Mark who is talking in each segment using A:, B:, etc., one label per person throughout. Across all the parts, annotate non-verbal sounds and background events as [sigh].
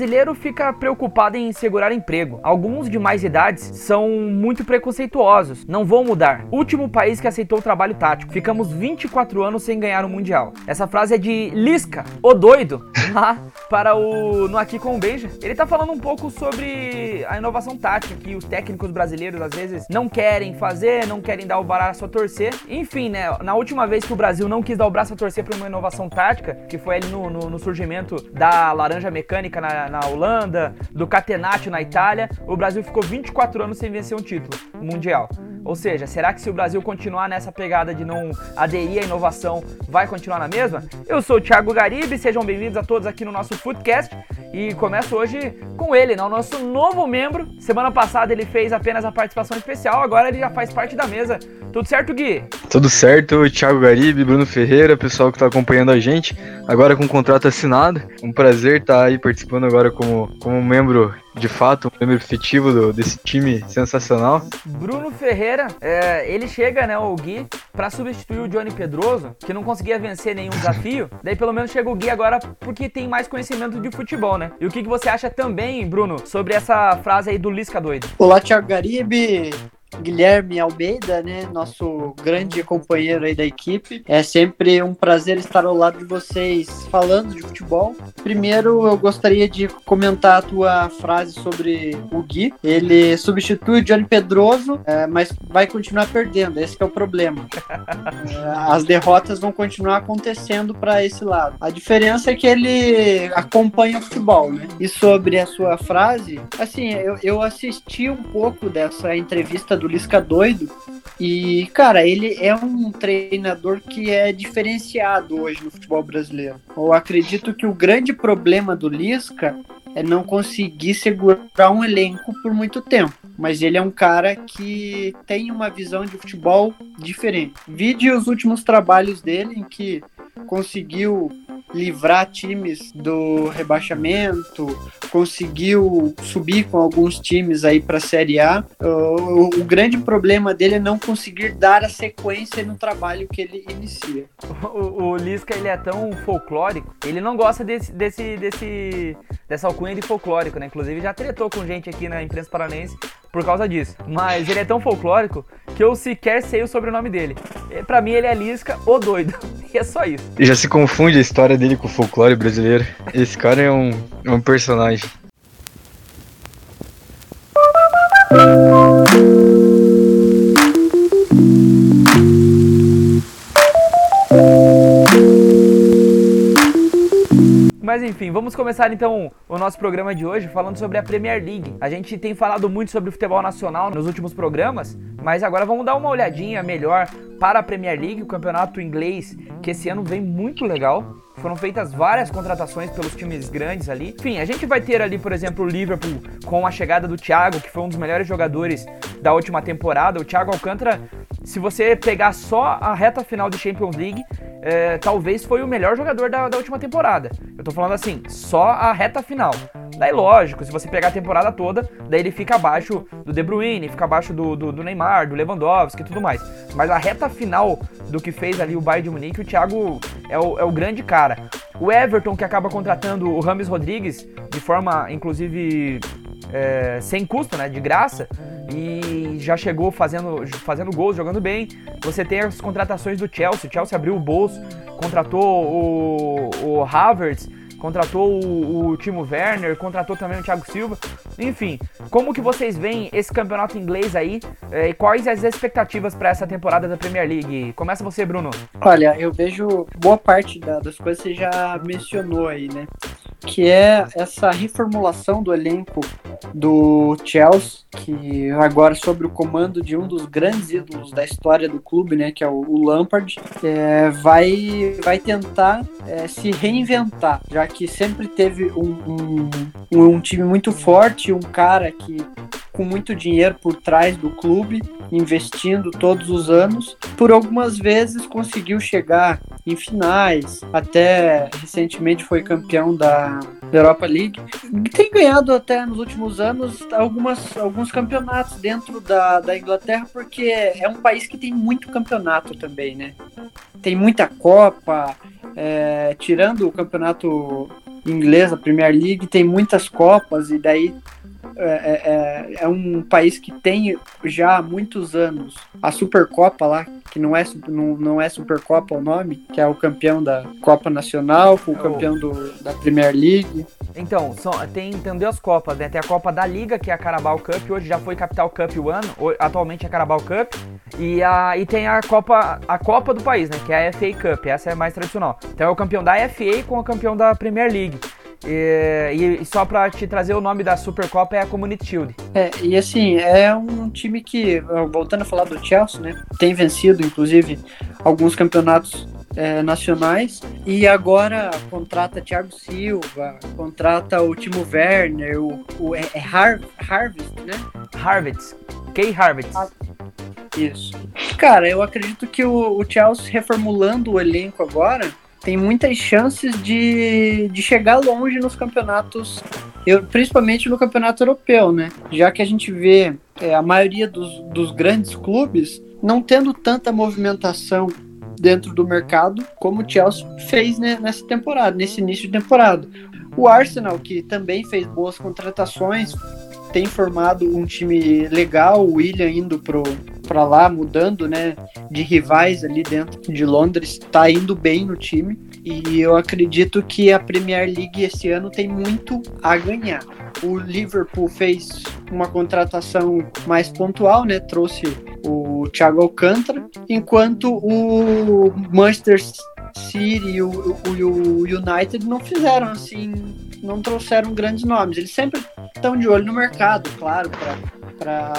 A: brasileiro fica preocupado em segurar emprego. Alguns de mais idades são muito preconceituosos, não vão mudar. Último país que aceitou o trabalho tático. Ficamos 24 anos sem ganhar o Mundial. Essa frase é de Lisca, o doido, [laughs] lá para o No Aqui com o Beija. Ele tá falando um pouco sobre a inovação tática que os técnicos brasileiros às vezes não querem fazer, não querem dar o braço a torcer. Enfim, né, na última vez que o Brasil não quis dar o braço a torcer para uma inovação tática, que foi ali no, no, no surgimento da laranja mecânica na, na Holanda, do catenaccio na Itália, o Brasil ficou 24 anos sem vencer um título mundial. Ou seja, será que se o Brasil continuar nessa pegada de não aderir à inovação, vai continuar na mesma? Eu sou o Thiago Garibe, sejam bem-vindos a todos aqui no nosso Footcast e começo hoje com ele, né, o nosso novo membro. Semana passada ele fez apenas a participação especial, agora ele já faz parte da mesa. Tudo certo, Gui?
B: Tudo certo, Thiago Garibe, Bruno Ferreira, pessoal que está acompanhando a gente, agora com o contrato assinado. Um prazer estar tá aí participando agora como, como membro de fato, um membro efetivo do, desse time sensacional.
A: Bruno Ferreira, é, ele chega, né, o Gui, para substituir o Johnny Pedroso, que não conseguia vencer nenhum desafio. [laughs] Daí pelo menos chega o Gui agora porque tem mais conhecimento de futebol, né? E o que, que você acha também, Bruno, sobre essa frase aí do Lisca doido?
C: Olá, Thiago Garibe. Guilherme Almeida, né, nosso grande companheiro aí da equipe. É sempre um prazer estar ao lado de vocês falando de futebol. Primeiro, eu gostaria de comentar a tua frase sobre o Gui. Ele substitui o Johnny Pedroso, é, mas vai continuar perdendo. Esse é o problema. É, as derrotas vão continuar acontecendo para esse lado. A diferença é que ele acompanha o futebol, né? E sobre a sua frase, assim, eu, eu assisti um pouco dessa entrevista do Lisca doido. E, cara, ele é um treinador que é diferenciado hoje no futebol brasileiro. Eu acredito que o grande problema do Lisca é não conseguir segurar um elenco por muito tempo. Mas ele é um cara que tem uma visão de futebol diferente. Vide os últimos trabalhos dele em que conseguiu livrar times do rebaixamento, conseguiu subir com alguns times aí para a Série A. O, grande problema dele é não conseguir dar a sequência no trabalho que ele inicia.
A: O, o Lisca ele é tão folclórico, ele não gosta desse, desse, desse dessa alcunha de folclórico, né? Inclusive já tretou com gente aqui na imprensa paranense por causa disso. Mas ele é tão folclórico que eu sequer sei o sobrenome dele. Para mim ele é Lisca, o doido. [laughs] E é só isso.
B: Já se confunde a história dele com o folclore brasileiro. Esse cara é um, é um personagem.
A: Mas enfim, vamos começar então o nosso programa de hoje falando sobre a Premier League. A gente tem falado muito sobre o futebol nacional nos últimos programas, mas agora vamos dar uma olhadinha melhor para a Premier League, o campeonato inglês, que esse ano vem muito legal. Foram feitas várias contratações pelos times grandes ali. Enfim, a gente vai ter ali, por exemplo, o Liverpool com a chegada do Thiago, que foi um dos melhores jogadores da última temporada. O Thiago Alcântara, se você pegar só a reta final de Champions League, é, talvez foi o melhor jogador da, da última temporada. Eu tô falando assim, só a reta final. Daí, lógico, se você pegar a temporada toda, daí ele fica abaixo do De Bruyne, fica abaixo do, do, do Neymar, do Lewandowski e tudo mais. Mas a reta final do que fez ali o Bayern de Munique, o Thiago é o, é o grande cara. O Everton, que acaba contratando o Rames Rodrigues de forma, inclusive, é, sem custo, né, de graça, e já chegou fazendo, fazendo gols, jogando bem. Você tem as contratações do Chelsea, o Chelsea abriu o bolso, contratou o, o Havertz, contratou o, o Timo Werner, contratou também o Thiago Silva. Enfim, como que vocês veem esse campeonato inglês aí é, e quais as expectativas para essa temporada da Premier League? Começa você, Bruno.
C: Olha, eu vejo boa parte da, das coisas que você já mencionou aí, né? Que é essa reformulação do elenco do Chelsea, que agora sob o comando de um dos grandes ídolos da história do clube, né, que é o, o Lampard, é, vai, vai tentar é, se reinventar, já que sempre teve um, um, um time muito forte, um cara que com muito dinheiro por trás do clube, investindo todos os anos. Por algumas vezes conseguiu chegar em finais, até recentemente foi campeão da Europa League. Tem ganhado até nos últimos anos algumas, alguns campeonatos dentro da, da Inglaterra, porque é um país que tem muito campeonato também, né? Tem muita Copa, é, tirando o campeonato inglesa, a Premier League, tem muitas copas e daí é, é, é, é, um país que tem já há muitos anos a Supercopa lá, que não é, não, não é Supercopa o nome, que é o campeão da Copa Nacional, o campeão do, da Premier League.
A: Então, são, tem, tem duas Copas, né? Tem a Copa da Liga, que é a Carabao Cup, hoje já foi Capital Cup One, atualmente é Carabao Cup, e, a, e tem a Copa, a Copa do país, né? Que é a FA Cup, essa é mais tradicional. Então é o campeão da FA com o campeão da Premier League. E, e, só para te trazer o nome da Supercopa é a Community Shield.
C: É, e assim, é um time que, voltando a falar do Chelsea, né? Tem vencido, inclusive, alguns campeonatos é, nacionais e agora contrata Thiago Silva, contrata o Timo Werner, o, o é, é Har Harvest, né?
A: Harvest, Kay Harvest. Ah,
C: isso. Cara, eu acredito que o, o Chelsea reformulando o elenco agora tem muitas chances de, de chegar longe nos campeonatos, eu, principalmente no campeonato europeu, né? Já que a gente vê é, a maioria dos, dos grandes clubes não tendo tanta movimentação dentro do mercado como o Chelsea fez né, nessa temporada, nesse início de temporada. O Arsenal, que também fez boas contratações, tem formado um time legal, o William indo pro para lá, mudando, né, de rivais ali dentro de Londres, tá indo bem no time. E eu acredito que a Premier League esse ano tem muito a ganhar. O Liverpool fez uma contratação mais pontual, né? Trouxe o Thiago Alcântara, enquanto o Manchester City e o, o, o United não fizeram assim, não trouxeram grandes nomes. Eles sempre estão de olho no mercado, claro, para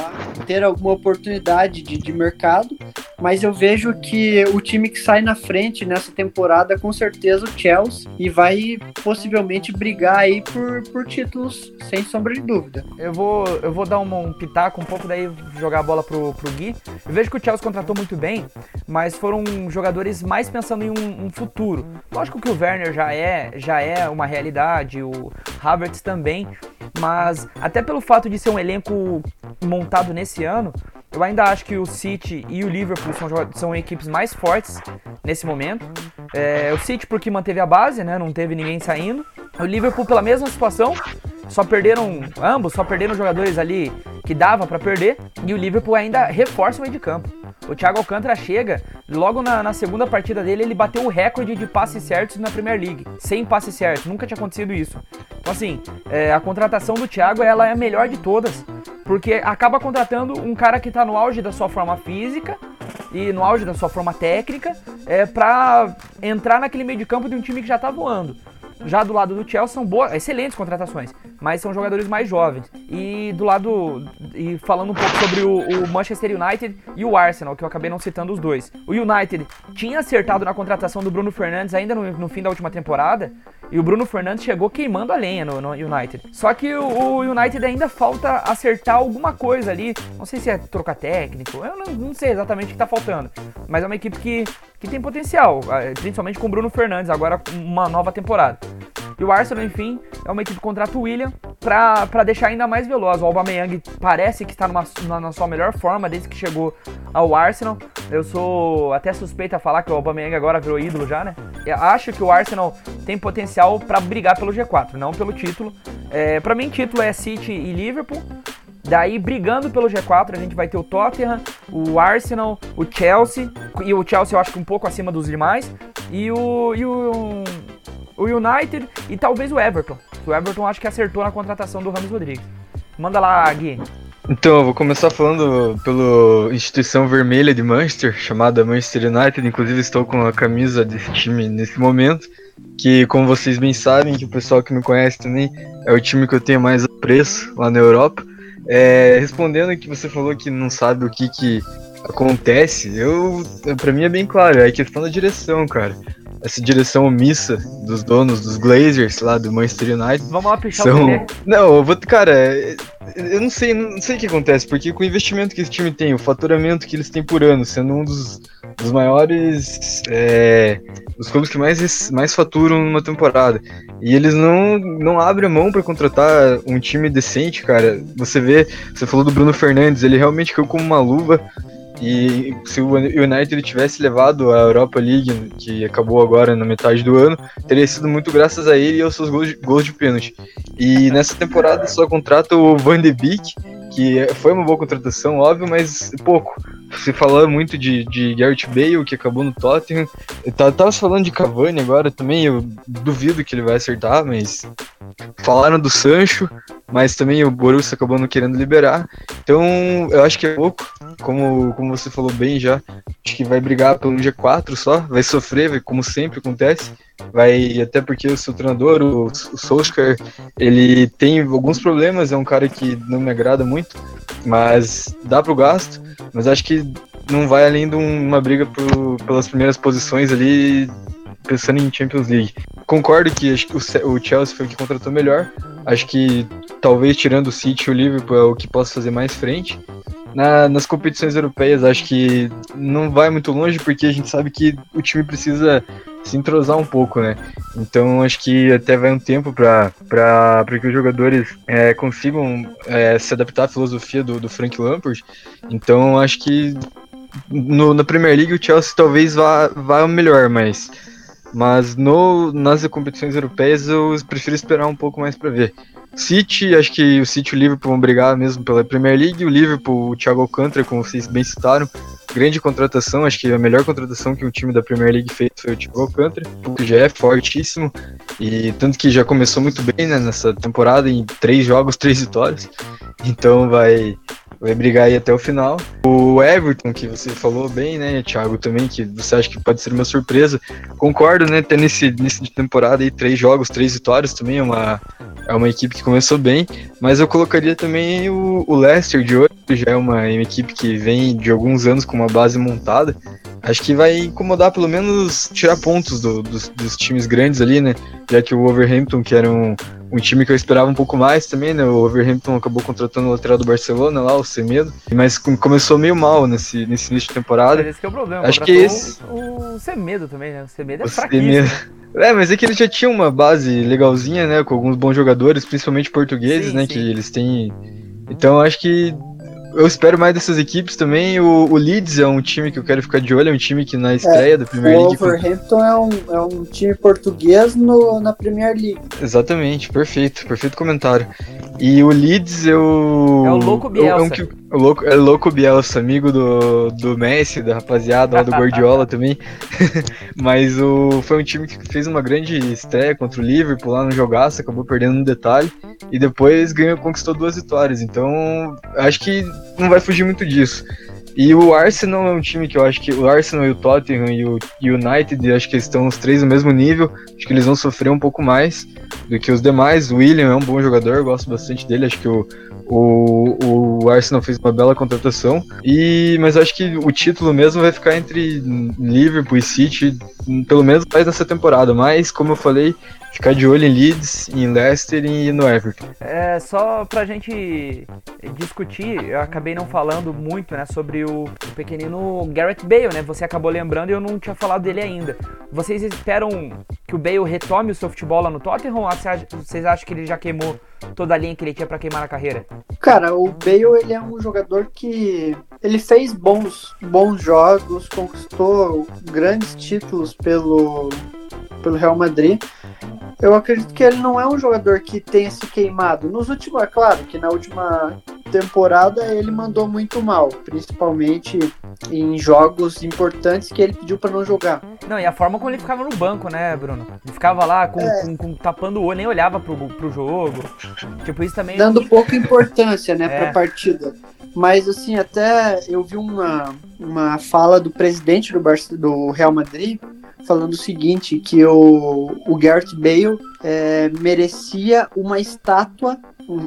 C: ter alguma oportunidade de, de mercado, mas eu vejo que o time que sai na frente nessa temporada com certeza o Chelsea e vai possivelmente brigar aí por, por títulos sem sombra de dúvida.
A: Eu vou, eu vou dar um, um pitaco um pouco daí jogar a bola pro, pro Gui. Eu vejo que o Chelsea contratou muito bem, mas foram jogadores mais pensando em um, um futuro. Lógico que o Werner já é, já é uma realidade, o Havertz também, mas até pelo fato de ser um elenco montado nesse ano, eu ainda acho que o City e o Liverpool são, são equipes mais fortes nesse momento. É, o City porque manteve a base, né? Não teve ninguém saindo. O Liverpool pela mesma situação, só perderam ambos, só perderam jogadores ali que dava para perder. E o Liverpool ainda reforça o meio de campo. O Thiago Alcântara chega, logo na, na, segunda partida dele, ele bateu o recorde de passes certos na Premier League. Sem passes certos, nunca tinha acontecido isso. Então, assim, é, a contratação do Thiago ela é a melhor de todas, porque acaba contratando um cara que está no auge da sua forma física e no auge da sua forma técnica é, para entrar naquele meio de campo de um time que já está voando. Já do lado do Chelsea são boas, excelentes contratações, mas são jogadores mais jovens. E do lado e falando um pouco sobre o, o, Manchester United e o Arsenal, que eu acabei não citando os dois. O United tinha acertado na contratação do Bruno Fernandes ainda no, no fim da última temporada, e o Bruno Fernandes chegou queimando a lenha no, no United. Só que o, o, United ainda falta acertar alguma coisa ali. Não sei se é trocar técnico, eu não, não sei exatamente o que está faltando. Mas é uma equipe que, que tem potencial, eh, principalmente com o Bruno Fernandes, agora uma nova temporada. E o Arsenal, enfim, é uma equipe que contrata o William para deixar ainda mais veloz. O Aubameyang parece que está numa, na, sua melhor forma desde que chegou ao Arsenal. Eu sou até suspeito a falar que o Aubameyang agora virou ídolo já, né? Eu acho que o Arsenal tem potencial para brigar pelo G4, não pelo título. É, para mim, título é City e Liverpool. Daí, brigando pelo G4, a gente vai ter o Tottenham, o Arsenal, o Chelsea. E o Chelsea eu acho que um pouco acima dos demais. E o, e o, o United e talvez o Everton. O Everton acho que acertou na contratação do Ramos Rodrigues. Manda lá, Gui.
B: Então, eu vou começar falando pela instituição vermelha de Manchester, chamada Manchester United. Inclusive, estou com a camisa desse time nesse momento. Que, como vocês bem sabem, que o pessoal que me conhece também, é o time que eu tenho mais apreço lá na Europa. É, respondendo que você falou que não sabe o que, que acontece, eu para mim é bem claro, é questão da direção, cara essa direção omissa dos donos dos Glazers lá do Manchester United.
A: Vamos lá pichar são... o
B: Não, eu vou, cara, eu não sei, não sei o que acontece, porque com o investimento que esse time tem, o faturamento que eles têm por ano, sendo um dos, dos maiores, é, os clubes que mais, mais faturam numa temporada, e eles não, não abrem mão para contratar um time decente, cara. Você vê, você falou do Bruno Fernandes, ele realmente caiu como uma luva E se o United tivesse levado a Europa League, que acabou agora na metade do ano, teria sido muito graças a ele e aos seus gols de, gols de pênalti. E nessa temporada só contrata o Van de Beek, que foi uma boa contratação, óbvio, mas pouco. Se falou muito de, de Garrett Bale, que acabou no Tottenham. Eu tava falando de Cavani agora também, eu duvido que ele vai acertar, mas falaram do Sancho, mas também o Borussia acabou não querendo liberar. Então, eu acho que é pouco, como, como você falou bem já. Acho que vai brigar pelo G4 só, vai sofrer, como sempre acontece. Vai, até porque o seu treinador, o, o Solskjaer, ele tem alguns problemas, é um cara que não me agrada muito, mas dá pro gasto. Mas acho que não vai além de uma briga por, pelas primeiras posições ali, pensando em Champions League. Concordo que acho que o, Chelsea foi o que contratou melhor. Acho que talvez tirando o City o Liverpool é o que possa fazer mais frente. Na, nas competições europeias, acho que não vai muito longe, porque a gente sabe que o time precisa se entrosar um pouco, né? Então acho que até vai um tempo para que os jogadores é, consigam é, se adaptar à filosofia do, do Frank Lampard. Então acho que no, na Premier League o Chelsea talvez vá, vá melhor, mas mas no, nas competições europeias eu prefiro esperar um pouco mais para ver. City, acho que o City e o Liverpool vão brigar mesmo pela Premier League. O Liverpool, o Thiago Alcântara, como vocês bem citaram, grande contratação. Acho que a melhor contratação que um time da Premier League fez foi o Thiago Alcântara, que já é fortíssimo. E tanto que já começou muito bem né, nessa temporada, em três jogos, três vitórias. Então vai, vai brigar aí até o final. O Everton, que você falou bem, né, Thiago, também, que você acha que pode ser uma surpresa. Concordo, né, ter nesse início de temporada aí três jogos, três vitórias também, é uma, é uma equipe que começou bem, mas eu colocaria também o, o Leicester de hoje, já é uma, uma equipe que vem de alguns anos com uma base montada. Acho que vai incomodar, pelo menos tirar pontos do, dos, dos times grandes ali, né, já que o Wolverhampton, que era um um time que eu esperava um pouco mais também, né? O Overhampton acabou contratando o lateral do Barcelona lá, o Semedo, mas começou meio mal nesse, nesse início de temporada.
A: Mas esse é o problema.
B: Acho que esse...
A: O, o Semedo também, né? O Semedo é o fraquíssimo. Semedo.
B: É, mas é que ele já tinha uma base legalzinha, né? Com alguns bons jogadores, principalmente portugueses, sim, né? Sim. Que eles têm. Então acho que eu espero mais dessas equipes também. O, o, Leeds é um time que eu quero ficar de olho, é um time que na estreia é, da Premier League.
C: O Wolverhampton é, um, é um time português no, na Premier League.
B: Exatamente, perfeito, perfeito comentário. E o Leeds eu.
A: É o Louco Bielsa.
B: É, um, o louco, é louco Bielsa, amigo do, do Messi, da rapaziada do Guardiola também. [laughs] Mas o, foi um time que fez uma grande estreia contra o Liverpool lá no jogaço, acabou perdendo no detalhe. E depois ganhou, conquistou duas vitórias. Então, acho que não vai fugir muito disso. E o Arsenal é um time que eu acho que o Arsenal e o Tottenham e o United, acho que estão os três no mesmo nível. Acho que eles vão sofrer um pouco mais do que os demais. O William é um bom jogador, gosto bastante dele. Acho que o, o, o Arsenal fez uma bela contratação. E mas acho que o título mesmo vai ficar entre Liverpool e City, pelo menos mais nessa temporada. Mas como eu falei, ficar de olho em Leeds, em Leicester e no Everton.
A: É, só pra gente discutir, eu acabei não falando muito, né, sobre o, pequenino Garrett Bale, né? Você acabou lembrando e eu não tinha falado dele ainda. Vocês esperam que o Bale retome o seu futebol lá no Tottenham ou vocês acham que ele já queimou toda a linha que ele tinha para queimar na carreira?
C: Cara, o Bale ele é um jogador que ele fez bons, bons jogos, conquistou grandes títulos pelo, pelo Real Madrid eu acredito que ele não é um jogador que tenha se queimado. Nos últimos, é claro que na última temporada ele mandou muito mal, principalmente em jogos importantes que ele pediu para não jogar.
A: Não, e a forma como ele ficava no banco, né, Bruno? Ele ficava lá com, é. com, com tapando o olho, nem olhava pro, pro jogo. Tipo, isso também.
C: Dando pouca importância, né, [laughs] é. pra partida. Mas, assim, até eu vi uma, uma fala do presidente do, Barça, do Real Madrid falando o seguinte, que o, o Gareth Bale é, merecia uma estátua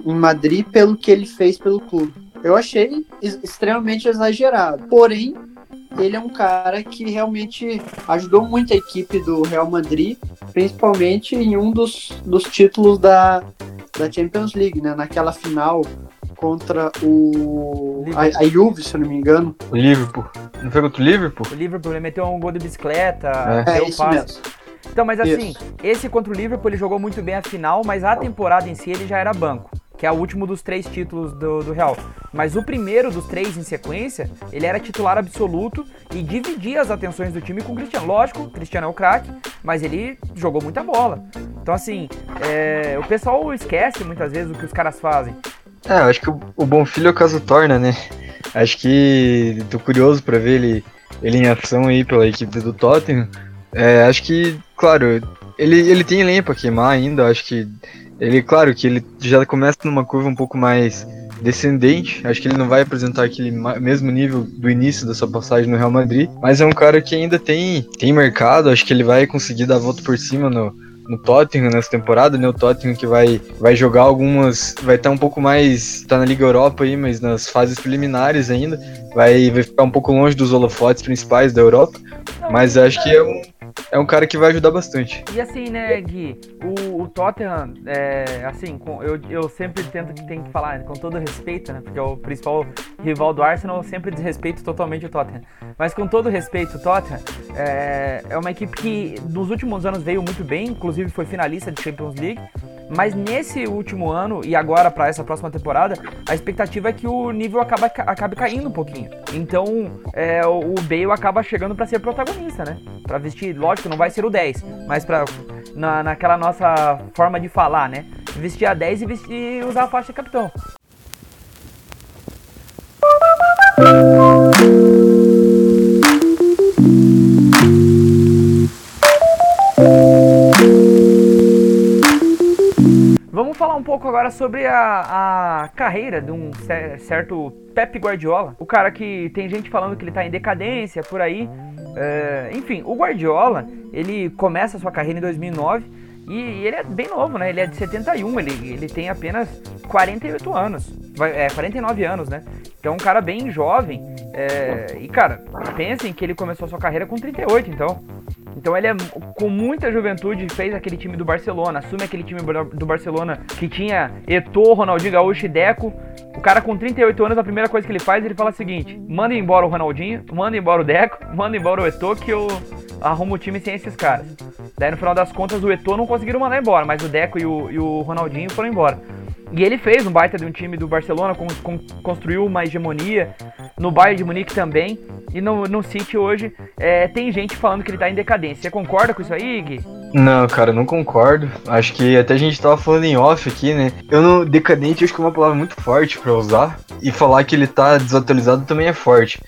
C: em Madrid pelo que ele fez pelo clube. Eu achei extremamente exagerado. Porém, ele é um cara que realmente ajudou muito a equipe do Real Madrid, principalmente em um dos, dos títulos da, da Champions League, né? Naquela final contra o. A, a, Juve, se eu não me engano.
B: O Liverpool. Não foi contra o Liverpool?
A: O Liverpool, ele meteu um gol de bicicleta,
C: é, é isso mesmo.
A: Então, mas assim, isso. esse contra o Liverpool ele jogou muito bem a final, mas a temporada em si ele já era banco. que é o último dos três títulos do, do Real. Mas o primeiro dos três em sequência, ele era titular absoluto e dividia as atenções do time com o Cristiano. Lógico, o Cristiano é o craque, mas ele jogou muita bola. Então, assim, é, o pessoal esquece muitas vezes o que os caras fazem.
B: É, eu acho que o, o bom filho é o caso torna, né? Acho que tô curioso para ver ele, ele em ação aí pela equipe do Tottenham. É, acho que, claro, ele, ele tem lenha pra queimar ainda, acho que ele, claro que ele já começa numa curva um pouco mais descendente, acho que ele não vai apresentar aquele mesmo nível do início da sua passagem no Real Madrid, mas é um cara que ainda tem, tem mercado, acho que ele vai conseguir dar a volta por cima no, no Tottenham nessa temporada, né? O Tottenham que vai, vai jogar algumas. Vai estar um pouco mais. tá na Liga Europa aí, mas nas fases preliminares ainda. Vai, vai ficar um pouco longe dos holofotes principais da Europa. Mas acho que é um, é um cara que vai ajudar bastante.
A: E assim, né, Gui, o, o Tottenham, é, assim, com, eu, eu sempre tento que tem que falar com todo respeito, né, porque é o principal rival do Arsenal, eu sempre desrespeito totalmente o Tottenham. Mas com todo respeito, o Tottenham é, é uma equipe que nos últimos anos veio muito bem, inclusive foi finalista de Champions League, mas nesse último ano e agora para essa próxima temporada, a expectativa é que o nível acaba, acabe caindo um pouquinho. Então, é, o Bale acaba chegando para ser protagonista, né? Para vestir, lógico, não vai ser o 10, mas para na, naquela nossa forma de falar, né? Vestir a 10 e vestir, usar a faixa capitão. Vamos falar um pouco agora sobre a, a carreira de um certo Pep Guardiola. O cara que tem gente falando que ele tá em decadência por aí. É, enfim, o Guardiola, ele começa a sua carreira em 2009 e ele é bem novo, né? Ele é de 71, ele, ele tem apenas 48 anos. É, 49 anos, né? Então é um cara bem jovem. É, e, cara, pensem que ele começou a sua carreira com 38, então. Então ele é com muita juventude fez aquele time do Barcelona, assume aquele time do Barcelona que tinha Eto'o, Ronaldinho Gaúcho e Deco. O cara com 38 anos, a primeira coisa que ele faz, ele fala o seguinte: manda embora o Ronaldinho, manda embora o Deco, manda embora o Eto'o que eu arrumo o time sem esses caras. Daí no final das contas o Eto'o não conseguiram mandar embora, mas o Deco e o, e o Ronaldinho foram embora. E ele fez um baita de um time do Barcelona, construiu uma hegemonia. No Bayern de Munique também. E no, no City hoje é, tem gente falando que ele tá em decadência. Você concorda com isso aí, Gui?
B: Não, cara, não concordo. Acho que até a gente tava falando em off aqui, né? Eu não. Decadente acho que é uma palavra muito forte para usar. E falar que ele tá desatualizado também é forte.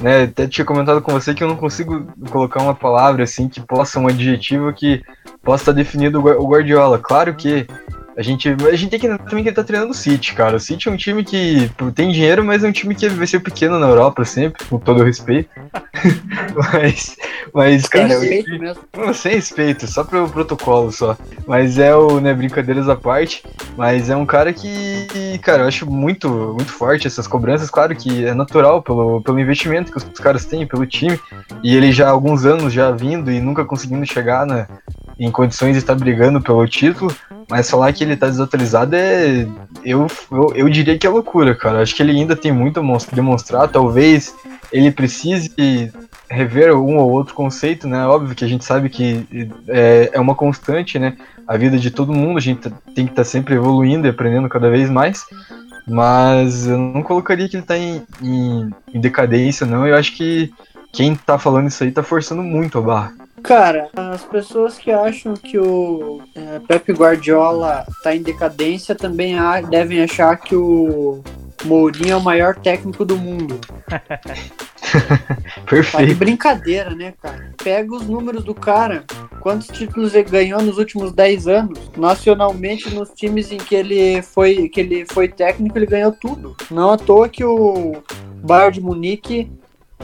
B: Né, até tinha comentado com você que eu não consigo colocar uma palavra assim que possa, um adjetivo que possa estar definido o Guardiola. Claro que a gente, a gente tem que também que ele tá treinando o City, cara. O City é um time que tem dinheiro, mas é um time que vai ser pequeno na Europa sempre, com todo o respeito. [laughs] mas, mas, cara. Sem respeito time, mesmo. Não, sem respeito, só pro protocolo só. Mas é o, né, brincadeiras à parte. Mas é um cara que, cara, eu acho muito, muito forte essas cobranças. Claro que é natural pelo, pelo investimento que os, os caras têm, pelo time. E ele já há alguns anos já vindo e nunca conseguindo chegar na, em condições de estar brigando pelo título. Mas falar que ele tá desatualizado é. Eu, eu, eu diria que é loucura, cara. Acho que ele ainda tem muito a demonstrar. Talvez ele precise rever um ou outro conceito, né? Óbvio que a gente sabe que é, é uma constante, né? A vida de todo mundo, a gente tem que estar tá sempre evoluindo e aprendendo cada vez mais. Mas eu não colocaria que ele tá em, em, em decadência, não. Eu acho que quem tá falando isso aí tá forçando muito a barra.
C: Cara, as pessoas que acham que o é, Pep Guardiola tá em decadência também devem achar que o Mourinho é o maior técnico do mundo. [laughs]
B: Perfeito. Tá de
C: brincadeira, né, cara? Pega os números do cara. Quantos títulos ele ganhou nos últimos 10 anos? Nacionalmente, nos times em que ele foi, que ele foi técnico, ele ganhou tudo. Não à toa que o Bayern de Munique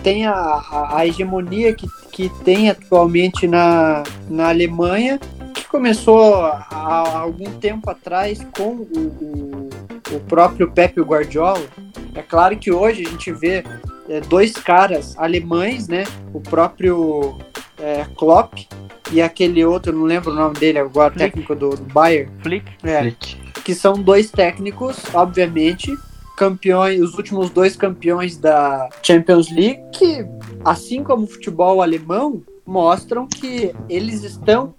C: tem a, a, a, hegemonia que, que tem atualmente na, na Alemanha, que começou há, há algum tempo atrás com o, o, o, próprio Pepe Guardiola. É claro que hoje a gente vê é, dois caras alemães, né? O próprio é, Klopp e aquele outro, não lembro o nome dele agora, Flick. técnico do, do Bayern.
A: Flick.
C: É, Flick. Que são dois técnicos, obviamente, campeões, os últimos dois campeões da Champions League, que, assim como o futebol alemão, mostram que eles estão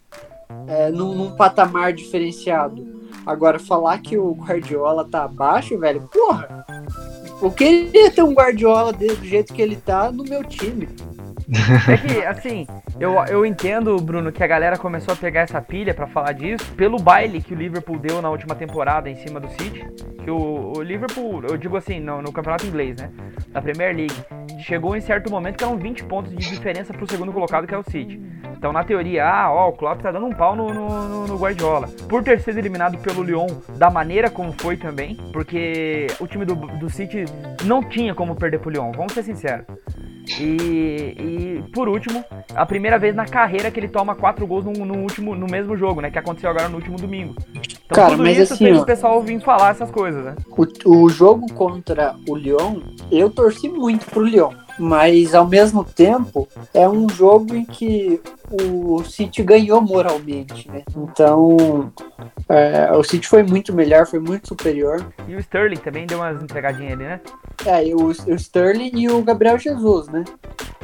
C: é, num, num, patamar diferenciado. Agora, falar que o Guardiola tá abaixo, velho, porra. Eu queria ter um Guardiola do jeito que ele tá no meu time.
A: É que, assim, eu, eu entendo, Bruno, que a galera começou a pegar essa pilha para falar disso pelo baile que o Liverpool deu na última temporada em cima do City. Que o, o Liverpool, eu digo assim, no, no, campeonato inglês, né? Da Premier League, chegou em certo momento que eram 20 pontos de diferença pro segundo colocado, que é o City. Então, na teoria, ah, ó, o Klopp tá dando um pau no, no, no Guardiola. Por ter sido eliminado pelo Lyon da maneira como foi também, porque o time do, do City não tinha como perder pro Lyon, vamos ser sinceros. E, e, por último, a primeira vez na carreira que ele toma quatro gols no, no, último, no mesmo jogo, né? Que aconteceu agora no último domingo. Então
C: Cara,
A: tudo isso
C: assim,
A: fez
C: ó,
A: o pessoal vir falar essas coisas, né?
C: O, o jogo contra o Lyon, eu torci muito pro Lyon. Mas ao mesmo tempo, é um jogo em que o City ganhou moralmente, né? Então, é, o City foi muito melhor, foi muito superior.
A: E o Sterling também deu umas entregadinhas ali, né?
C: É, o, o Sterling e o Gabriel Jesus, né?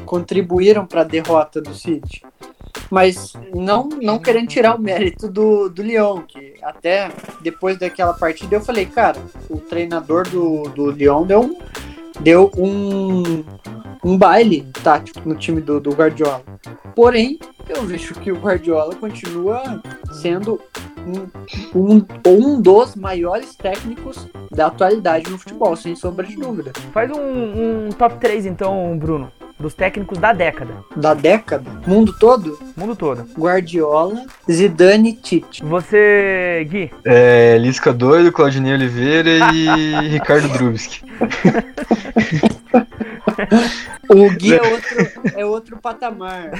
C: Contribuíram para a derrota do City. Mas não, não querendo tirar o mérito do, do Lyon, que até depois daquela partida eu falei, cara, o treinador do, do Lyon deu um, deu um, um baile tático no time do, do Guardiola. Porém, eu vejo que o Guardiola continua sendo um, um, um dos maiores técnicos da atualidade no futebol, sem sombra de dúvida.
A: Faz um, um top 3 então, Bruno, dos técnicos da década.
C: Da década? Mundo todo?
A: Mundo todo.
C: Guardiola, Zidane e Tite.
A: Você, Gui,
B: É, Lisca Doido, Claudinei Oliveira e [laughs] Ricardo Drubski. [laughs] [laughs]
C: O Gui é outro, é outro patamar.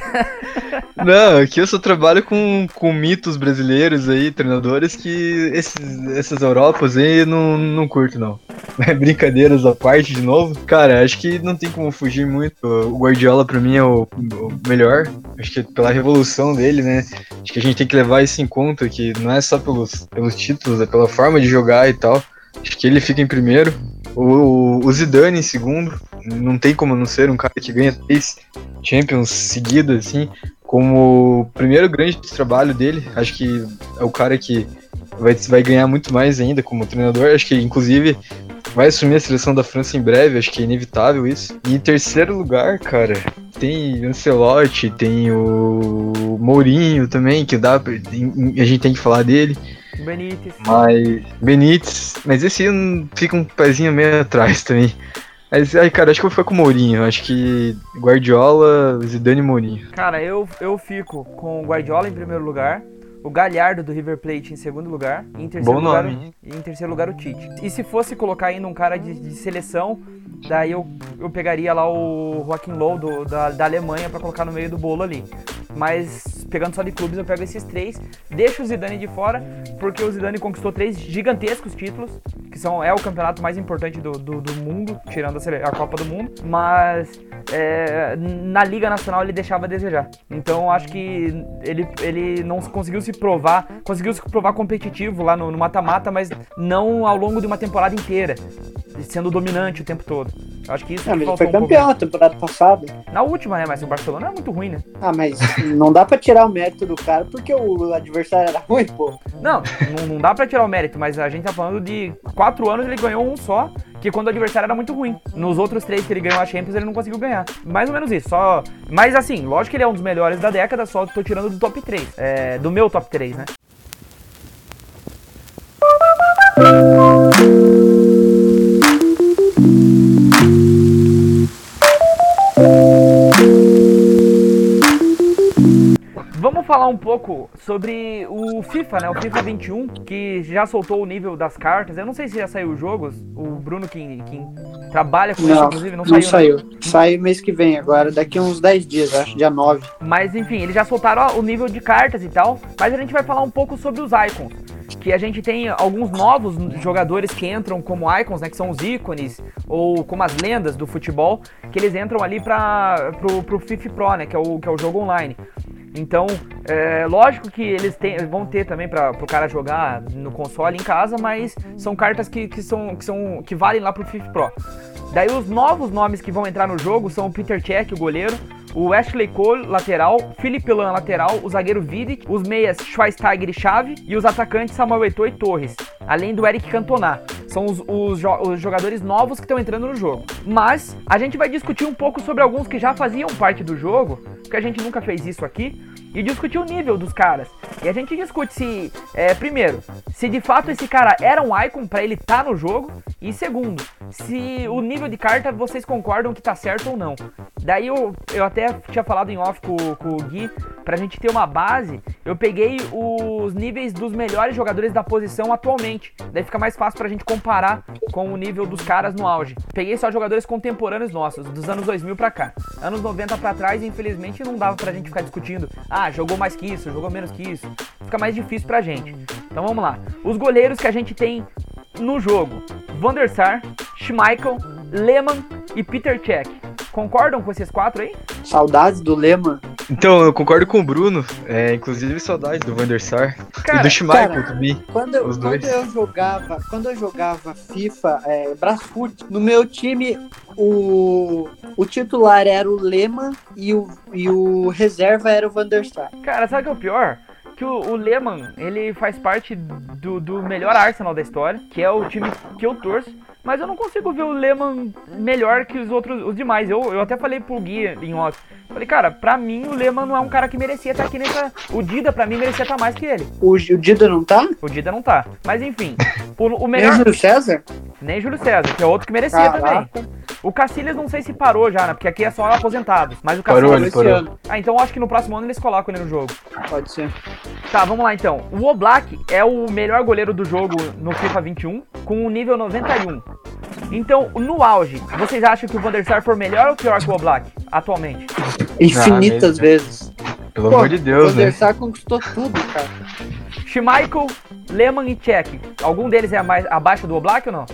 B: Não, aqui eu só trabalho com, com mitos brasileiros aí, treinadores, que esses, essas Europas aí não, não curto, não. [laughs] Brincadeiras à parte, de novo. Cara, acho que não tem como fugir muito. O Guardiola, pra mim, é o, o melhor. Acho que pela revolução dele, né? Acho que a gente tem que levar isso em conta, que não é só pelos, pelos títulos, é pela forma de jogar e tal. Acho que ele fica em primeiro. O, o Zidane em segundo. Não tem como não ser um cara que ganha três Champions seguidas, assim. Como o primeiro grande trabalho dele. Acho que é o cara que vai, vai ganhar muito mais ainda como treinador. Acho que, inclusive, vai assumir a seleção da França em breve. Acho que é inevitável isso. E em terceiro lugar, cara, tem Ancelotti, tem o Mourinho também, que dá pra- a gente tem que falar dele.
A: Benítez.
B: Mas. Benítez. Mas esse fica um pezinho meio atrás também. Mas, ai, cara, acho que eu vou ficar com o Mourinho. Acho que Guardiola, Zidane e Mourinho.
A: Cara, eu, eu fico com o Guardiola em primeiro lugar, o Galhardo do River Plate em segundo lugar, e em terceiro,
B: Bom
A: lugar,
B: nome,
A: em terceiro lugar o Tite. E se fosse colocar ainda um cara de, de seleção, daí eu, eu pegaria lá o Joaquim Low do, da, da Alemanha pra colocar no meio do bolo ali. Mas pegando só de clubes, eu pego esses três, deixo o Zidane de fora, porque o Zidane conquistou três gigantescos títulos, que são, é o campeonato mais importante do, do, do mundo, tirando a, a Copa do Mundo, mas é, na Liga Nacional ele deixava a desejar. Então eu acho que ele, ele não conseguiu se provar, conseguiu se provar competitivo lá no mata-mata, mas não ao longo de uma temporada inteira, sendo dominante o tempo todo. Eu acho que isso
C: Ah,
A: que
C: ele foi
A: um
C: campeão na temporada passada.
A: Na última, né? Mas o Barcelona é muito ruim, né?
C: Ah, mas não dá pra tirar o mérito do cara porque o adversário era ruim, pô.
A: Não, não, não dá pra tirar o mérito, mas a gente tá falando de quatro anos ele ganhou um só, que quando o adversário era muito ruim. Nos outros três que ele ganhou a Champions, ele não conseguiu ganhar. Mais ou menos isso, só. Mas assim, lógico que ele é um dos melhores da década, só tô tirando do top 3. É, do meu top 3, né? Falar um pouco sobre o FIFA, né? O FIFA 21, que já soltou o nível das cartas. Eu não sei se já saiu os jogos. O Bruno, que, que trabalha com isso,
C: Não,
A: inclusive, não,
C: não
A: saiu. né?
C: saiu. Sai mês que vem agora, daqui uns 10 dias, acho, dia 9.
A: Mas enfim, eles já soltaram ó, o nível de cartas e tal. Mas a gente vai falar um pouco sobre os icons. Que a gente tem alguns novos jogadores que entram como icons, né? Que são os ícones, ou como as lendas do futebol, que eles entram ali para pro, pro FIFA Pro, né? Que é o, que é o jogo online. Então, é, lógico que eles vão ter também para o cara jogar no console em casa, mas são cartas que, que, são, que, são, que valem lá pro FIFA Pro. Daí os novos nomes que vão entrar no jogo são o Peter Cech, o goleiro, o Ashley Cole, lateral, Felipe Lan, lateral, o zagueiro Vidic, os meias Schweinsteiger e Chave e os atacantes Samuel Eto'o e Torres, além do Eric Cantona. São os, os, jo os jogadores novos que estão entrando no jogo. Mas a gente vai discutir um pouco sobre alguns que já faziam parte do jogo, porque a gente nunca fez isso aqui, e discutir o nível dos caras. E a gente discute se, é, primeiro, se de fato esse cara era um icon para ele estar tá no jogo, e segundo, se o nível de carta vocês concordam que tá certo ou não. Daí eu, eu até tinha falado em off com, com o Gui, pra gente ter uma base, eu peguei os níveis dos melhores jogadores da posição atualmente. Daí fica mais fácil pra gente comparar com o nível dos caras no auge. Peguei só jogadores contemporâneos nossos, dos anos 2000 pra cá. Anos 90 pra trás, infelizmente, não dava pra gente ficar discutindo. Ah, jogou mais que isso, jogou menos que isso. Fica mais difícil pra gente. Então vamos lá. Os goleiros que a gente tem no jogo: Van der Sar, Schmeichel, Lehmann e Peter Cech. Concordam com esses quatro aí?
C: Saudades do Lehmann.
B: Então, eu concordo com o Bruno. É, inclusive, saudades do Van der Sar cara, e do Schmeichel também.
C: Quando, eu, quando eu jogava, quando eu jogava FIFA, é, Brasfoot, no meu time, o, o titular era o Lehmann e o, e o reserva era o Van der Sar.
A: Cara, sabe o que é o pior? que o, o Lehmann, ele faz parte do, do melhor Arsenal da história, que é o time que eu torço. Mas eu não consigo ver o Lehmann melhor que os outros, os demais. Eu, eu até falei pro Gui em off. Falei, cara, pra mim o Lehmann não é um cara que merecia estar aqui nessa. O Dida, pra mim, merecia estar mais que ele.
C: O, o Dida não tá?
A: O Dida não tá. Mas enfim, o, o melhor.
C: Nem Júlio César?
A: Nem Júlio César, que é outro que merecia Caraca. também. O Cacilhas não sei se parou já, né? Porque aqui é só aposentados. Mas o
B: Cacilhas. Parou, ele parou.
A: Ah, então acho que no próximo ano eles colocam ele no jogo.
C: Pode ser.
A: Tá, vamos lá então. O Oblak é o melhor goleiro do jogo no FIFA 21, com o nível 91. Então, no auge, vocês acham que o Van der Sar foi melhor ou pior que o Oblak, atualmente?
C: Infinitas ah, vezes.
B: Pelo Pô, amor de Deus,
C: O der Sar conquistou tudo, cara.
A: Schmeichel, Lehmann e Cech. Algum deles é mais abaixo do Oblak ou não?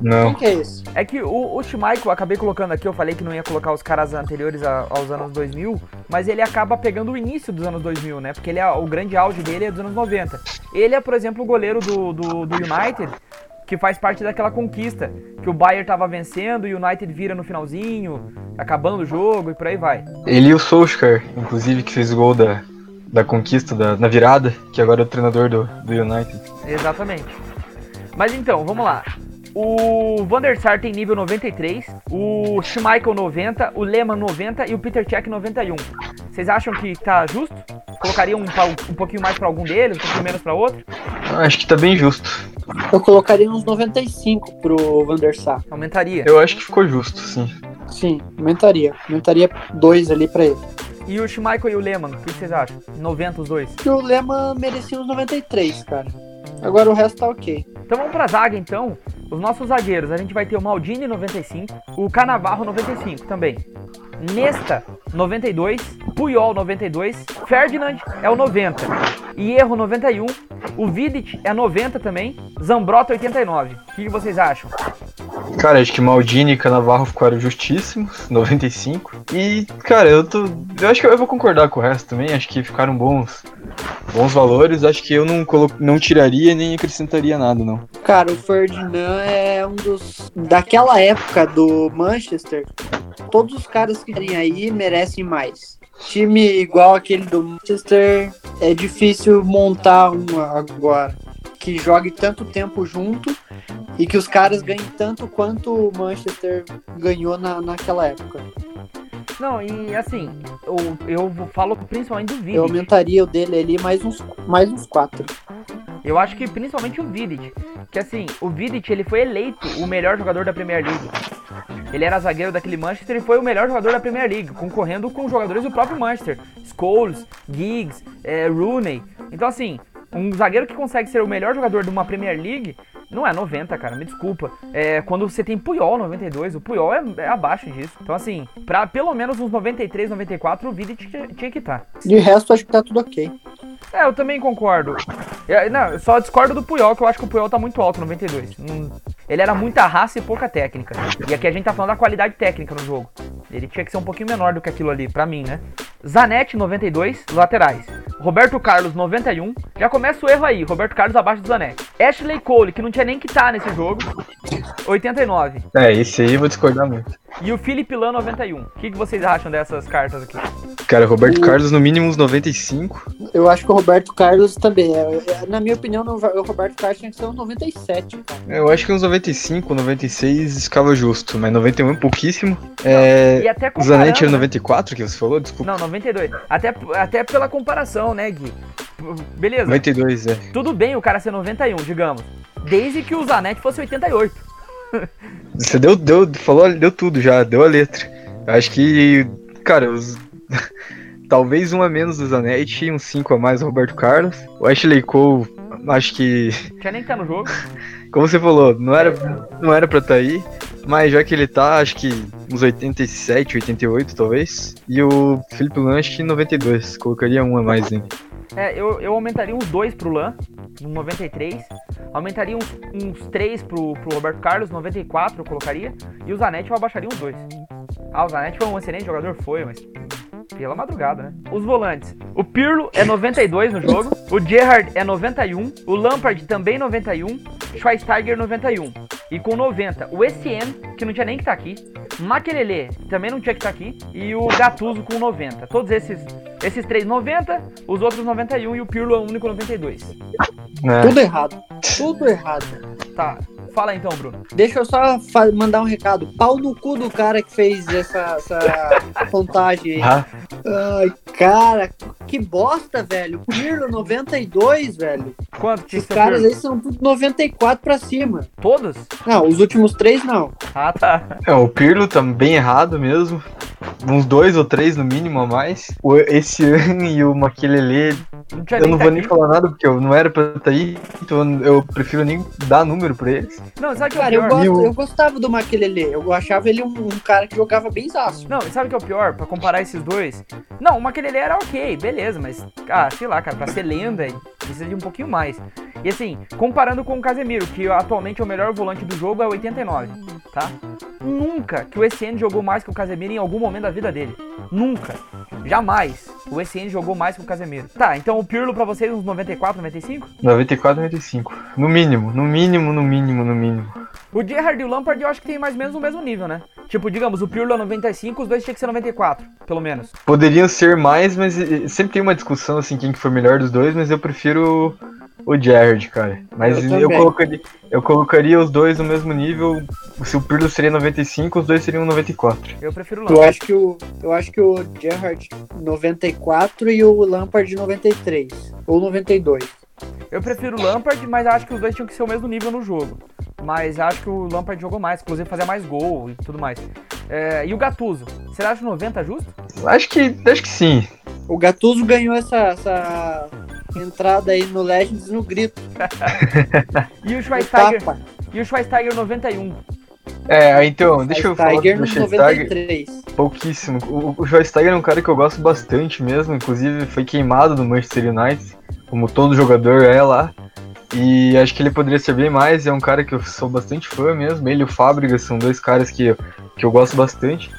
B: Não.
C: Quem que é esse?
A: É que o, o Schmeichel, acabei colocando aqui, eu falei que não ia colocar os caras anteriores a, aos anos 2000, mas ele acaba pegando o início dos anos 2000, né? Porque ele é, o grande auge dele é dos anos 90. Ele é, por exemplo, o goleiro do, do, do United, que faz parte daquela conquista que o Bayern tava vencendo e o United vira no finalzinho, acabando o jogo e por aí vai.
B: Ele e o Solskjaer, inclusive, que fez o gol da, da conquista, da, na virada, que agora é o treinador do, do United.
A: Exatamente. Mas então, vamos lá. O Van der Sar tem nível 93, o Schmeichel 90, o Lehmann 90 e o Peter Cech 91. Vocês acham que tá justo? Colocariam um, um pouquinho mais para algum deles, um pouquinho menos para outro?
B: Acho que tá bem justo.
C: Eu colocaria uns 95 pro Van der Sar.
A: Aumentaria?
B: Eu acho que ficou justo, sim.
C: Sim, aumentaria. Aumentaria dois ali para ele.
A: E o Schmeichel e o Lehmann, o que vocês acham? 90 os dois?
C: O Lehmann merecia uns 93, cara. Agora o resto tá ok.
A: Então vamos pra zaga então. Os nossos zagueiros, a gente vai ter o Maldini 95, o Canavarro 95 também. Nesta 92, Puyol 92, Ferdinand é o 90, Hierro 91, o Vidic é 90 também, Zambrota 89. O que vocês acham?
B: Cara, acho que Maldini e Canavarro ficaram justíssimos, 95. E, cara, eu tô. Eu acho que eu vou concordar com o resto também. Acho que ficaram bons bons valores. Acho que eu não, colo... não tiraria nem acrescentaria nada, não.
C: Cara, o Ferdinand é um dos. Daquela época do Manchester, todos os caras que aí merecem mais. Time igual aquele do Manchester é difícil montar um agora que jogue tanto tempo junto e que os caras ganhem tanto quanto o Manchester ganhou na, naquela época.
A: Não, e assim, eu, eu falo principalmente do Vidic.
C: Eu aumentaria o dele ali mais uns, mais uns quatro.
A: Eu acho que principalmente o Vidic. Que assim, o Vidic ele foi eleito o melhor jogador da Premier League. Ele era zagueiro daquele Manchester e foi o melhor jogador da Premier League, concorrendo com jogadores do próprio Manchester. Scholes, Giggs, é, Rooney. Então assim, um zagueiro que consegue ser o melhor jogador de uma Premier League não é 90, cara, me desculpa. É, quando você tem Puyol 92, o Puyol é, é abaixo disso. Então, assim, pra pelo menos uns 93, 94, o Vidic tinha, que estar. Tá.
C: De resto, acho que tá tudo ok.
A: É, eu também concordo. Eu, não, só discordo do Puyol, que eu acho que o Puyol tá muito alto, 92. Ele era muita raça e pouca técnica. E aqui a gente tá falando da qualidade técnica no jogo. Ele tinha que ser um pouquinho menor do que aquilo ali, pra mim, né? Zanetti, 92, laterais. Roberto Carlos, 91. Já começa o erro aí, Roberto Carlos abaixo do Zanetti. Ashley Cole, que não tinha nem que estar tá nesse jogo, 89.
B: É, esse aí eu vou discordar muito.
A: E o Felipe Lan 91. O que, que vocês acham dessas cartas aqui?
B: Cara, Roberto
C: O-
B: Carlos no mínimo uns 95.
C: Eu acho que o Roberto Carlos também. é- é- Na minha opinião, o Roberto Carlos tinha que ser um 97, cara.
B: Eu acho que uns 95, 96 ficava justo, mas 91 é pouquíssimo. É,
A: E até
B: o Zanetti era
A: comparando, né?
B: 94 que você falou? Desculpa.
A: Não, 92. Até, até pela comparação, né, Gui? Beleza.
B: 92, é.
A: Tudo bem o cara ser 91, digamos. Desde que o Zanetti fosse 88.
B: Você deu, deu, falou, deu tudo já, deu a letra. Acho que, cara, os... [laughs] talvez um a menos do Zanetti, uns 5 a mais do Roberto Carlos. O Ashley Cole, acho que,
A: Não tinha nem tá no jogo. [laughs]
B: como você falou, não era, não era pra estar aí. Mas já que ele tá, acho que uns 87, 88 talvez. E o Felipe Lan, acho que 92. Colocaria um a mais nele.
A: É, eu, eu aumentaria uns dois pro Lan, no 93. Aumentaria uns, uns três pro, pro Roberto Carlos, 94 eu colocaria. E o Zanetti eu abaixaria uns dois. Ah, o Zanetti foi um excelente jogador, foi, mas pela madrugada, né? Os volantes. O Pirlo é 92 no jogo. O Gerrard é 91. O Lampard também 91. Schweinsteiger 91. E com 90, o Essien, que não tinha nem que estar aqui. Makelele, também não tinha que estar aqui. E o Gattuso com 90. Todos esses, esses três 90, os outros 91 e o Pirlo é o único 92.
B: É.
C: Tudo errado. Tudo errado.
A: Tá, fala aí então, Bruno.
C: Deixa eu só mandar um recado. Pau no cu do cara que fez essa, essa [laughs] contagem aí.
B: Ah,
C: Ai, cara, que bosta, velho. Pirlo 92, velho.
A: Quanto
C: Os caras
A: Pirlo?
C: aí são tudo 94 pra cima.
A: Todos?
C: Não, os últimos três não.
A: Ah, tá.
B: é, o Pirlo tá bem errado mesmo. Uns dois ou três no mínimo a mais. O, esse ano e o
A: tinha
B: Eu não vou
A: tá
B: nem
A: aqui.
B: falar nada porque eu não era pra estar aí, então eu prefiro nem dar número pra eles.
A: Não, sabe que é o
C: Cara, eu,
A: pior?
C: gosto,
B: Mil.
C: eu gostava do Maquelele. Eu achava ele um, um cara que jogava bem zaço.
A: Não, e sabe o que é o pior? Pra comparar esses dois? Não, o Makelele era ok, beleza, mas, ah, sei lá, cara, pra ser lenda, precisa de um pouquinho mais. E assim, comparando com o Casemiro, que atualmente é o melhor volante do jogo, é 89, tá? Nunca que o SN jogou mais que o Casemiro em algum momento da vida dele. Nunca. Jamais. O SN jogou mais que o Casemiro. Tá, então o Pirlo pra vocês uns 94, 95?
B: 94, 95. No mínimo, no mínimo, no mínimo, no mínimo.
A: O Gerrard e o Lampard eu acho que tem mais ou menos o mesmo nível, né? Tipo, digamos, o Pirlo é 95, os dois tinham que ser 94, pelo menos.
B: Poderiam ser mais, mas sempre tem uma discussão assim, quem que foi melhor dos dois, mas eu prefiro o Jared, cara. Mas
C: Eu
B: eu, colocaria, eu colocaria os dois no mesmo nível. Se o Pirlo seria 95, os dois seriam 94.
A: Eu prefiro o
C: Eu
A: Lampard.
C: acho que o, eu acho que o Gerrard 94 e o Lampard 93. Ou 92.
A: Eu prefiro o Lampard, mas acho que os dois tinham que ser o mesmo nível no jogo. Mas acho que o Lampard jogou mais, inclusive fazia mais gol e tudo mais. É, e o Gattuso, você acha 90 justo?
B: Acho que, acho que sim.
C: O Gattuso ganhou essa, essa entrada aí no Legends no grito. [laughs]
A: E o
C: No
A: Schweinsteiger, e o Schweinsteiger 91.
B: É, então, deixa eu falar do Schweinsteiger.
C: 93.
B: Pouquíssimo. O, o Schweinsteiger é um cara que eu gosto bastante mesmo. Inclusive foi queimado no Manchester United, como todo jogador é lá. E acho que ele poderia ser bem mais. É um cara que eu sou bastante fã mesmo. Ele e o Fábricas são dois caras que, que eu gosto bastante.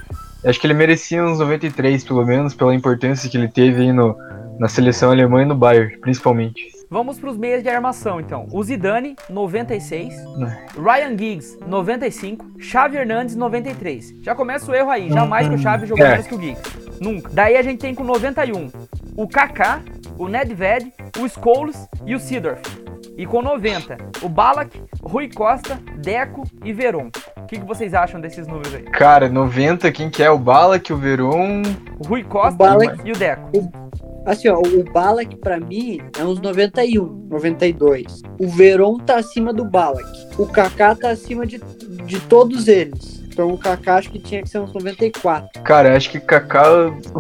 B: Acho que ele merecia uns 93, pelo menos, pela importância que ele teve aí no, na seleção alemã e no Bayern, principalmente.
A: Vamos pros meias de armação, então. O Zidane, 96.
B: Né.
A: Ryan Giggs, 95. Xavi Hernandes, 93. Já começa o erro aí. Jamais que o Xavi jogou
B: É.
A: menos que o Giggs. Nunca. Daí a gente tem com 91 o Kaká, o Nedved, o Scholes e o Sidorf. E com 90, o Balak, Rui Costa, Deco e Veron. O que, que vocês acham desses números aí?
B: Cara, 90, quem que é? O Balak, o Veron.
A: O Rui Costa
C: O Ballack-
A: e o Deco.
C: Assim, ó, o Balak pra mim é uns 91, 92. O Veron tá acima do Balak. O Kaká tá acima de, de todos eles. Então o Kaká acho que tinha que ser uns 94.
B: Cara, acho que Kaká,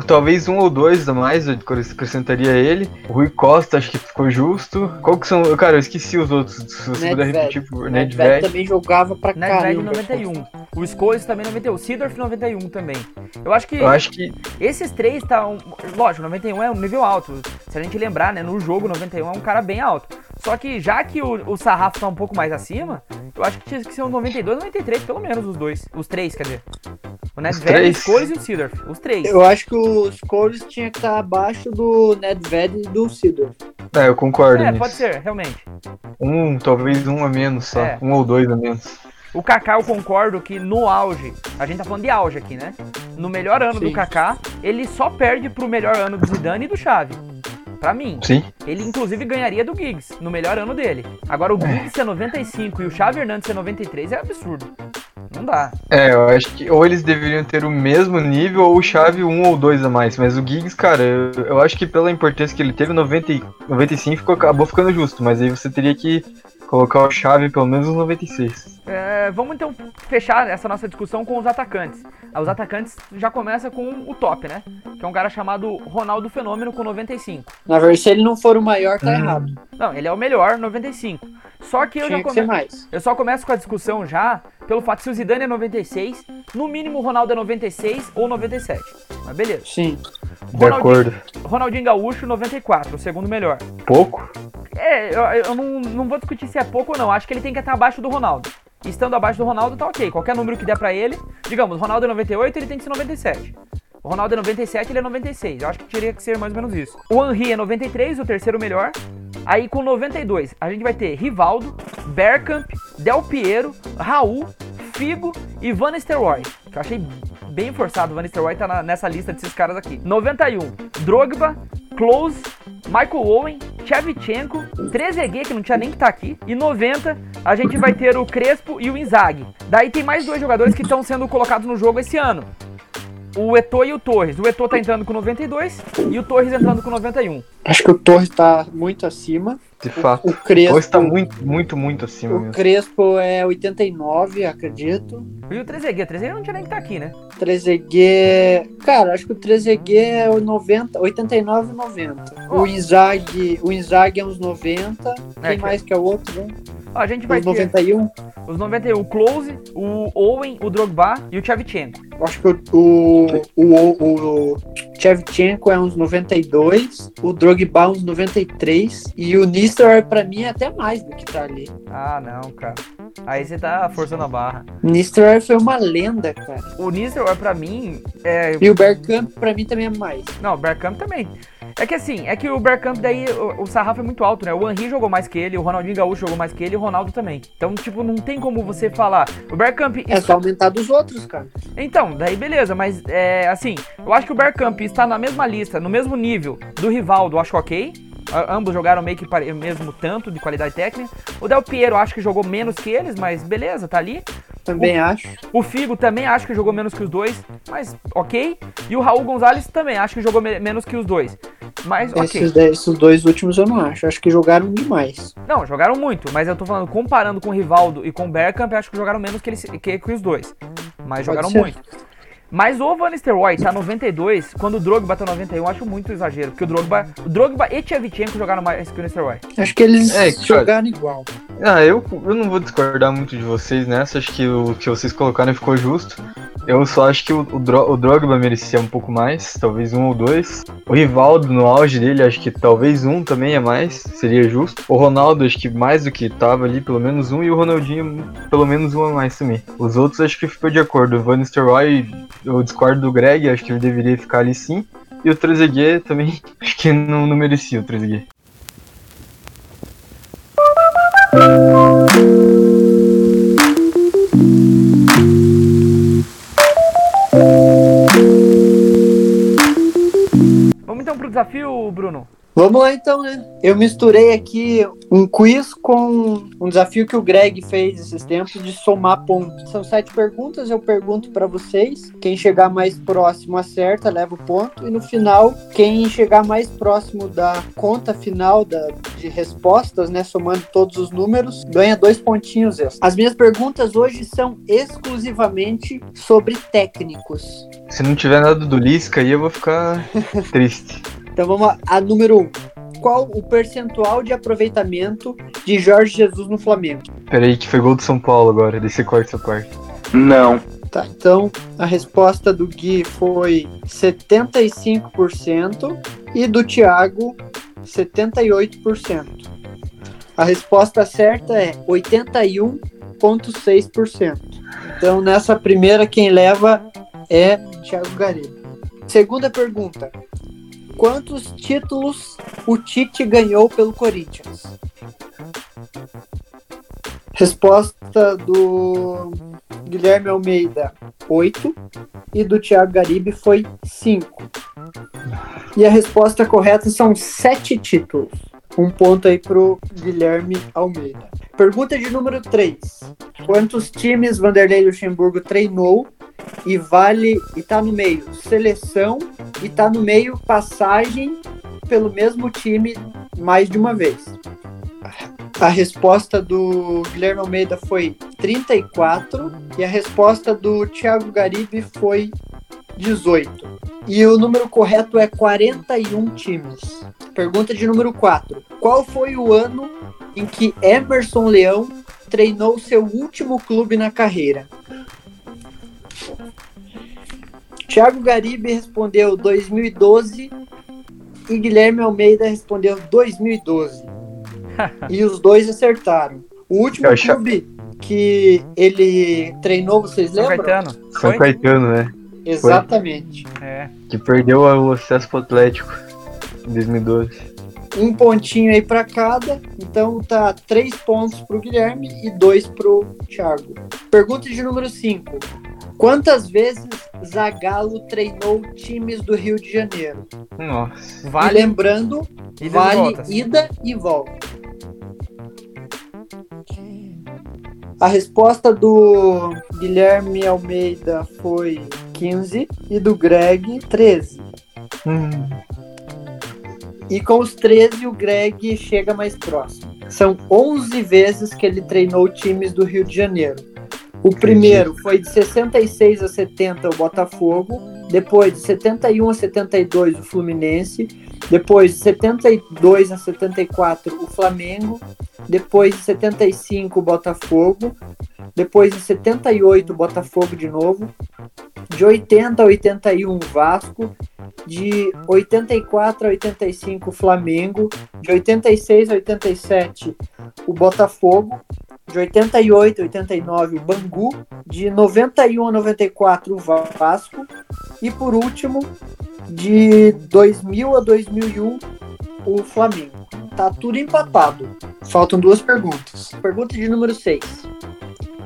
B: talvez um ou dois a mais, eu acrescentaria ele. O Rui Costa, acho que ficou justo. Qual que são? Cara, eu esqueci os outros. Se você puder
C: Nedved.
B: repetir, por
C: O
B: Nedved.
C: Nedved também jogava pra
A: Nedved
C: caramba.
A: 91. O Scholes também 91. O Sidorf 91 também. Eu acho que
B: Eu acho que.
A: esses três tá um, lógico, 91 é um nível alto. Se a gente lembrar, né, no jogo 91 é um cara bem alto. Só que já que o, o sarrafo tá um pouco mais acima, eu acho que tinha que ser um 92, 93 pelo menos os dois, os três, quer dizer. O Nedved, o
B: três?
A: Scholes e o Sidorf, os três.
C: Eu acho que os Scholes tinha que estar abaixo do Nedved e do Sidor.
B: É, eu concordo
A: É,
B: nisso.
A: pode ser, realmente.
B: Um, talvez um a menos só.
A: É.
B: Um ou dois a menos.
A: O Kaká eu concordo que no auge, a gente tá falando de auge aqui, né? No melhor ano
C: Sim.
A: do Kaká, ele só perde pro melhor ano do Zidane e do Xavi. Pra mim.
B: Sim.
A: Ele inclusive ganharia do Giggs no melhor ano dele. Agora o Giggs ser 95 e o Xavi Hernandes ser 93 é absurdo. Não dá.
B: É, eu acho que ou eles deveriam ter o mesmo nível ou o Chave um ou dois a mais. Mas o Giggs, cara, eu, eu acho que pela importância que ele teve, 90, e- 95 ficou, acabou ficando justo. Mas aí você teria que colocar o Chave pelo menos nos 96.
A: É, vamos então fechar essa nossa discussão com os atacantes. Ah, Os atacantes já começa com o top, né? Que é um cara chamado Ronaldo Fenômeno com 95.
C: Na verdade, se ele não for o maior, tá
B: Hum.
C: errado.
A: Não, ele é o melhor, 95. Só que eu
C: Tinha
A: já
C: que ser
A: come...
C: mais.
A: eu só começo com a discussão já pelo fato se o Zidane é 96, no mínimo o Ronaldo é 96 ou 97. Mas beleza.
C: Sim.
B: De
A: Ronaldinho-
B: acordo.
A: Ronaldinho Gaúcho 94, o segundo melhor.
B: Pouco?
A: É, eu, eu não, não vou discutir se é pouco ou não. Acho que ele tem que estar abaixo do Ronaldo. Estando abaixo do Ronaldo, tá ok. Qualquer número que der pra ele, digamos, Ronaldo é 98, ele tem que ser 97. O Ronaldo é 97, ele é 96. Eu acho que teria que ser mais ou menos isso. O Henry é 93, o terceiro melhor. Aí com 92, a gente vai ter Rivaldo, Bergkamp, Del Piero, Raul, Figo e Van Nistelrooy. Que eu achei bem forçado. O Van Nistelrooy tá na- nessa lista desses caras aqui. 91, Drogba, Close, Michael Owen, Shevchenko, Trezeguet, que não tinha nem que estar aqui, e 90 a gente vai ter o Crespo e o Inzaghi. Daí tem mais dois jogadores que estão sendo colocados no jogo esse ano. O Eto'o e o Torres. O Eto'o tá entrando com 92 e o Torres entrando com 91.
C: Acho que o Torres tá muito acima.
B: De fato.
C: O Crespo,
B: Hoje tá muito, muito, muito acima
C: o
B: mesmo.
C: Crespo é 89, acredito.
A: E o Trezeguet. O Trezeguet não tinha nem que estar aqui, né?
C: Trezeguet, cara, acho que o Trezeguet é o 90, 89 e 90.
A: Ó.
C: O Inzaghi, o Inzaghi é uns 90.
A: É,
C: Quem
A: que-
C: mais que é o outro, né?
A: A gente vai
C: Uns
A: ter
C: 91.
A: os 91, o Close, o Owen, o Drogba e o Shevchenko.
C: Acho que o, o, o, o Shevchenko é uns 92, o Drogba uns 93 e o Nistelrooy pra mim é até mais do que tá ali.
A: Ah, não, cara. Aí você tá forçando a barra.
C: Nistelrooy foi uma lenda, cara.
A: O Nistelrooy, pra mim, é...
C: E o Bergkamp pra mim também é mais.
A: Não, o Bergkamp também. É que assim, é que o Bergkamp daí, o, o sarrafo é muito alto, né? O Henry jogou mais que ele, o Ronaldinho Gaúcho jogou mais que ele e o Ronaldo também. Então, tipo, não tem como você falar. O Bergkamp...
C: É só aumentar dos outros, cara.
A: Então, daí beleza, mas é assim, eu acho que o Bergkamp está na mesma lista, no mesmo nível do Rivaldo, acho ok. Ambos jogaram meio que pare- mesmo tanto de qualidade técnica. O Del Piero acho que jogou menos que eles, mas beleza, tá ali.
C: Também acho.
A: O Figo também acho que jogou menos que os dois, mas ok. E o Raul Gonzalez também acho que jogou me- menos que os dois. Mas ok.
C: Esses, esses dois últimos eu não acho. Acho que jogaram demais.
A: Não, jogaram muito, mas eu tô falando, comparando com o Rivaldo e com o Bergkamp, acho que jogaram menos que, eles, que, que os dois. Mas
C: Pode
A: jogaram
C: ser.
A: muito. Mas o Van Nistelrooy tá 92, quando o Drogba tá 91, eu acho muito exagero. Porque o Drogba, o Drogba e Tchevchenko jogaram mais que o Nistelrooy.
C: Acho que eles
B: É,
C: jogaram igual.
B: Ah, eu, eu não vou discordar muito de vocês nessa, acho que o que vocês colocaram ficou justo. Eu só acho que o, o, o Drogba merecia um pouco mais, talvez um ou dois. O Rivaldo, no auge dele, acho que talvez um também é mais, seria justo. O Ronaldo, acho que mais do que tava ali, pelo menos um, e o Ronaldinho, pelo menos um a mais também. Os outros acho que ficou de acordo. O Van Nistelrooy, eu discordo do Greg, acho que ele deveria ficar ali sim. E o Trezeguet também, [laughs] acho que não, não merecia o Trezeguet.
A: Vamos então pro desafio, Bruno.
C: Vamos lá então, né? Eu misturei aqui um quiz com um desafio que o Greg fez esses tempos de somar pontos. São sete perguntas, eu pergunto pra vocês. Quem chegar mais próximo acerta, leva o ponto. E no final, quem chegar mais próximo da conta final da, de respostas, né? Somando todos os números, ganha dois pontinhos extras. As minhas perguntas hoje são exclusivamente sobre técnicos.
B: Se não tiver nada do Lisca aí, eu vou ficar [laughs] triste.
C: Então vamos lá. A número 1. Um. Qual o percentual de aproveitamento de Jorge Jesus no Flamengo?
B: Peraí, que foi gol do São Paulo agora, desse corte essa parte.
D: Não.
C: Tá, então a resposta do Gui foi 75% e do Thiago 78%. A resposta certa é 81,6%. Então nessa primeira quem leva é Thiago Garrido. Segunda pergunta. Quantos títulos o Tite ganhou pelo Corinthians? Resposta do Guilherme Almeida, 8. E do Thiago Garibe foi 5. E a resposta correta são 7 títulos. Um ponto aí pro Guilherme Almeida. Pergunta de número 3. Quantos times Vanderlei Luxemburgo treinou e vale e tá no meio seleção e tá no meio passagem pelo mesmo time mais de uma vez? A resposta do Guilherme Almeida foi 34 e a resposta do Thiago Garibe foi 18. E o número correto é 41 times. Pergunta de número 4. Qual foi o ano em que Emerson Leão treinou seu último clube na carreira? Thiago Garibe respondeu 2012 e Guilherme Almeida respondeu 2012. [laughs] e os dois acertaram. O último
B: Eu acho-
C: clube que ele treinou, vocês
A: São
C: lembram?
A: Caetano.
B: São
A: Foi?
B: Caetano, né?
C: Exatamente.
A: É.
B: Que perdeu o acesso pro Atlético em 2012.
C: Um pontinho aí para cada. Então tá três pontos pro Guilherme e dois pro Thiago. Pergunta de número 5. Quantas vezes Zagallo treinou times do Rio de Janeiro?
B: Nossa.
C: E
A: Vale.
C: lembrando,
A: Idas e
C: vale
A: voltas.
C: ida e volta. A resposta do Guilherme Almeida foi 15 e do Greg 13.
B: Hum.
C: E com os 13 o Greg chega mais próximo. São 11 vezes que ele treinou times do Rio de Janeiro. O primeiro foi de 66 a 70 o Botafogo, depois de 71 a 72 o Fluminense, depois de 72 a 74 o Flamengo, depois de 75 o Botafogo, depois de 78 o Botafogo de novo, de 80 a 81 o Vasco, de 84 a 85 o Flamengo, de 86 a 87 o Botafogo, de 88 a 89 o Bangu, de 91 a 94 o Vasco e por último de 2000 a 2001 o Flamengo. Tá tudo empatado. Faltam duas perguntas. Pergunta de número 6.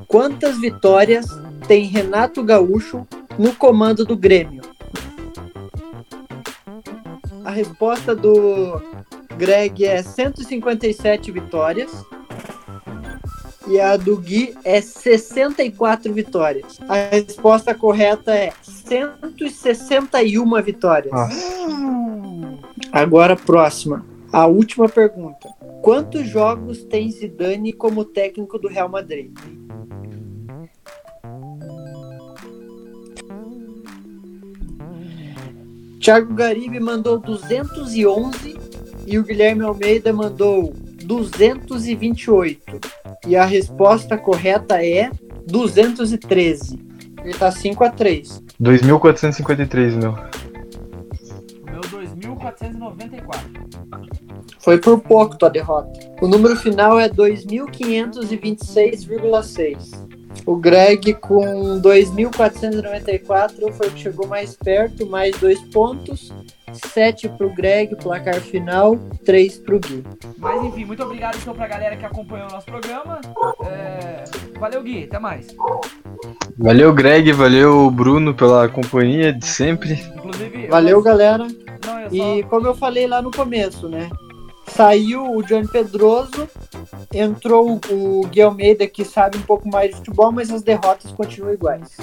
C: Quantas vitórias tem Renato Gaúcho no comando do Grêmio? A resposta do Greg é 157 vitórias. E a do Gui é 64 vitórias. A resposta correta é 161 vitórias. Agora a próxima. A última pergunta. Quantos jogos tem Zidane como técnico do Real Madrid? Thiago Garibe mandou 211 e o Guilherme Almeida mandou 228. E a resposta correta é 213. Ele tá 5 a 3.
B: 2.453, meu.
A: O meu 2494.
C: Foi por pouco tua derrota. O número final é 2526,6. O Greg com 2.494 foi o que chegou mais perto, mais dois pontos. 7 pro Greg, placar final, 3 pro Gui.
A: Mas enfim, muito obrigado então pra galera que acompanhou o nosso programa. É, Valeu, Gui. Até mais.
B: Valeu, Greg. Valeu, Bruno, pela companhia de sempre.
A: Inclusive. eu-
C: Valeu, galera.
A: Não, eu só...
C: E como eu falei lá no começo, né? Saiu o Johnny Pedroso, entrou o Gui Almeida, que sabe um pouco mais de futebol, mas as derrotas continuam iguais.